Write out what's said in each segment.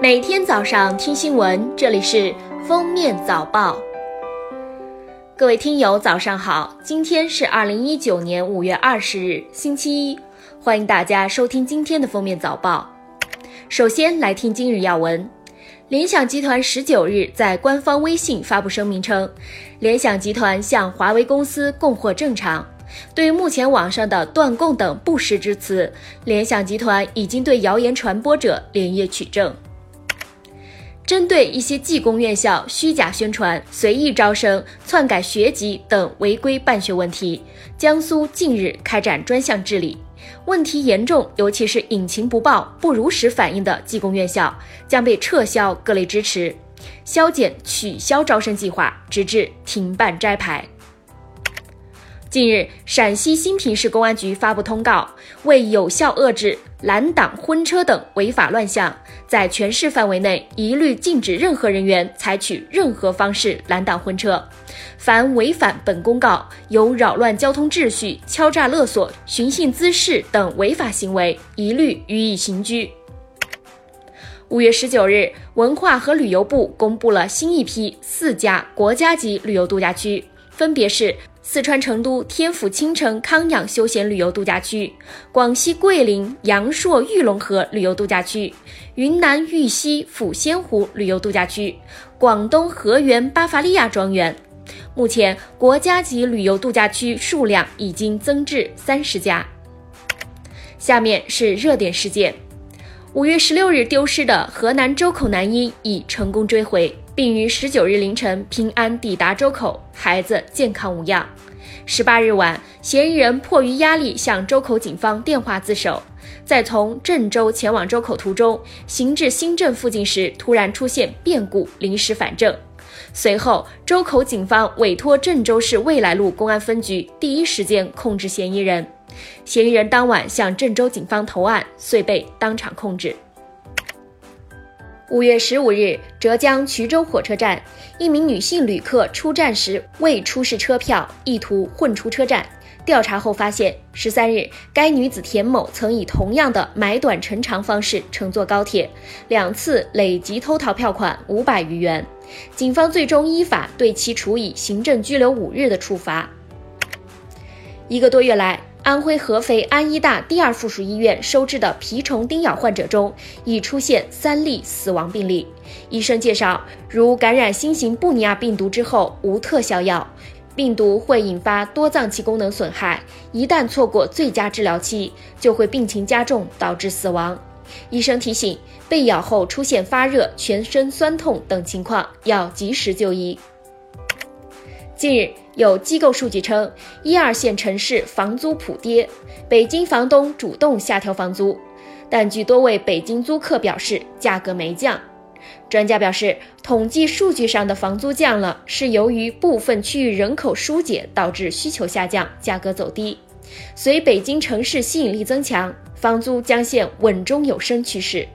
每天早上听新闻，这里是封面早报。各位听友，早上好！今天是二零一九年五月二十日，星期一，欢迎大家收听今天的封面早报。首先来听今日要闻。联想集团十九日在官方微信发布声明称，联想集团向华为公司供货正常。对于目前网上的断供等不实之词，联想集团已经对谣言传播者连夜取证。针对一些技工院校虚假宣传、随意招生、篡改学籍等违规办学问题，江苏近日开展专项治理。问题严重，尤其是隐情不报、不如实反映的技工院校，将被撤销各类支持，削减、取消招生计划，直至停办摘牌。近日，陕西新平市公安局发布通告，为有效遏制拦挡婚车等违法乱象，在全市范围内一律禁止任何人员采取任何方式拦挡婚车。凡违反本公告，有扰乱交通秩序、敲诈勒索、寻衅滋事等违法行为，一律予以刑拘。五月十九日，文化和旅游部公布了新一批四家国家级旅游度假区，分别是。四川成都天府青城康养休闲旅游度假区，广西桂林阳朔玉龙河旅游度假区，云南玉溪抚仙湖旅游度假区，广东河源巴伐利亚庄园。目前，国家级旅游度假区数量已经增至三十家。下面是热点事件：五月十六日丢失的河南周口男婴已成功追回。并于十九日凌晨平安抵达周口，孩子健康无恙。十八日晚，嫌疑人迫于压力向周口警方电话自首，在从郑州前往周口途中，行至新郑附近时，突然出现变故，临时反正。随后，周口警方委托郑州市未来路公安分局第一时间控制嫌疑人。嫌疑人当晚向郑州警方投案，遂被当场控制。五月十五日，浙江衢州火车站，一名女性旅客出站时未出示车票，意图混出车站。调查后发现，十三日，该女子田某曾以同样的买短乘长方式乘坐高铁，两次累计偷逃票款五百余元。警方最终依法对其处以行政拘留五日的处罚。一个多月来。安徽合肥安医大第二附属医院收治的蜱虫叮咬患者中，已出现三例死亡病例。医生介绍，如感染新型布尼亚病毒之后无特效药，病毒会引发多脏器功能损害，一旦错过最佳治疗期，就会病情加重，导致死亡。医生提醒，被咬后出现发热、全身酸痛等情况，要及时就医。近日。有机构数据称，一二线城市房租普跌，北京房东主动下调房租，但据多位北京租客表示，价格没降。专家表示，统计数据上的房租降了，是由于部分区域人口疏解导致需求下降，价格走低。随北京城市吸引力增强，房租将现稳中有升趋势。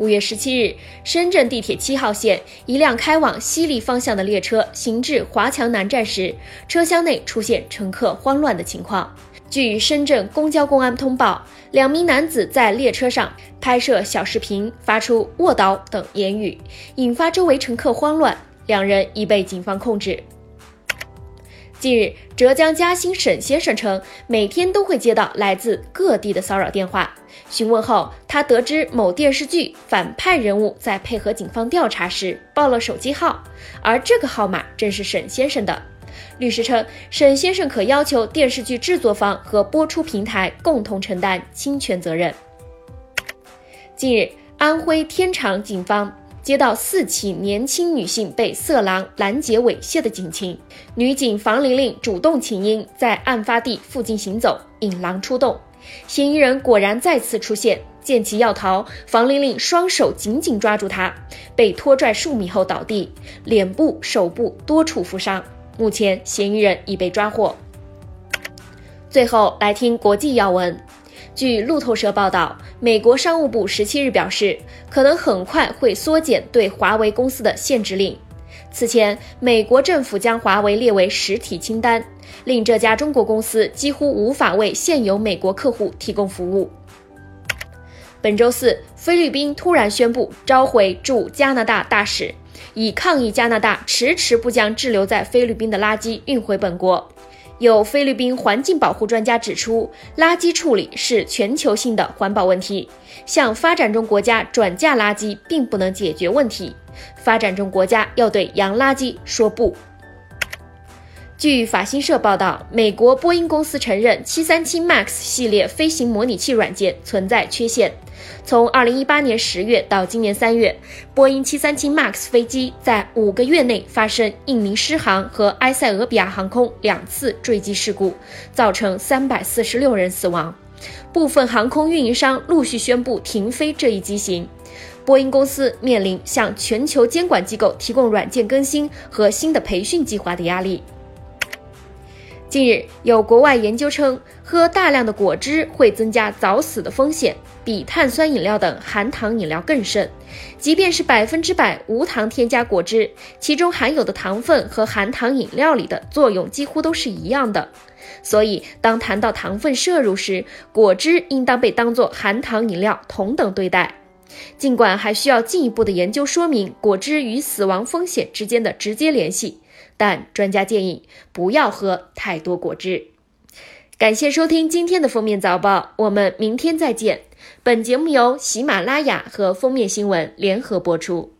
五月十七日，深圳地铁七号线一辆开往西丽方向的列车行至华强南站时，车厢内出现乘客慌乱的情况。据深圳公交公安通报，两名男子在列车上拍摄小视频，发出“卧倒”等言语，引发周围乘客慌乱，两人已被警方控制。近日，浙江嘉兴沈先生称，每天都会接到来自各地的骚扰电话。询问后，他得知某电视剧反派人物在配合警方调查时报了手机号，而这个号码正是沈先生的。律师称，沈先生可要求电视剧制作方和播出平台共同承担侵权责任。近日，安徽天长警方。接到四起年轻女性被色狼拦截猥亵的警情，女警房玲玲主动请缨，在案发地附近行走，引狼出洞。嫌疑人果然再次出现，见其要逃，房玲玲双手紧紧抓住他，被拖拽数米后倒地，脸部、手部多处负伤。目前，嫌疑人已被抓获。最后来听国际要闻。据路透社报道，美国商务部十七日表示，可能很快会缩减对华为公司的限制令。此前，美国政府将华为列为实体清单，令这家中国公司几乎无法为现有美国客户提供服务。本周四，菲律宾突然宣布召回驻加拿大大使，以抗议加拿大迟迟不将滞留在菲律宾的垃圾运回本国。有菲律宾环境保护专家指出，垃圾处理是全球性的环保问题，向发展中国家转嫁垃圾并不能解决问题。发展中国家要对洋垃圾说不。据法新社报道，美国波音公司承认737 MAX 系列飞行模拟器软件存在缺陷。从2018年10月到今年3月，波音737 MAX 飞机在五个月内发生印尼狮航和埃塞俄比亚航空两次坠机事故，造成346人死亡。部分航空运营商陆续宣布停飞这一机型。波音公司面临向全球监管机构提供软件更新和新的培训计划的压力。近日，有国外研究称，喝大量的果汁会增加早死的风险，比碳酸饮料等含糖饮料更甚。即便是百分之百无糖添加果汁，其中含有的糖分和含糖饮料里的作用几乎都是一样的。所以，当谈到糖分摄入时，果汁应当被当作含糖饮料同等对待。尽管还需要进一步的研究说明果汁与死亡风险之间的直接联系。但专家建议不要喝太多果汁。感谢收听今天的封面早报，我们明天再见。本节目由喜马拉雅和封面新闻联合播出。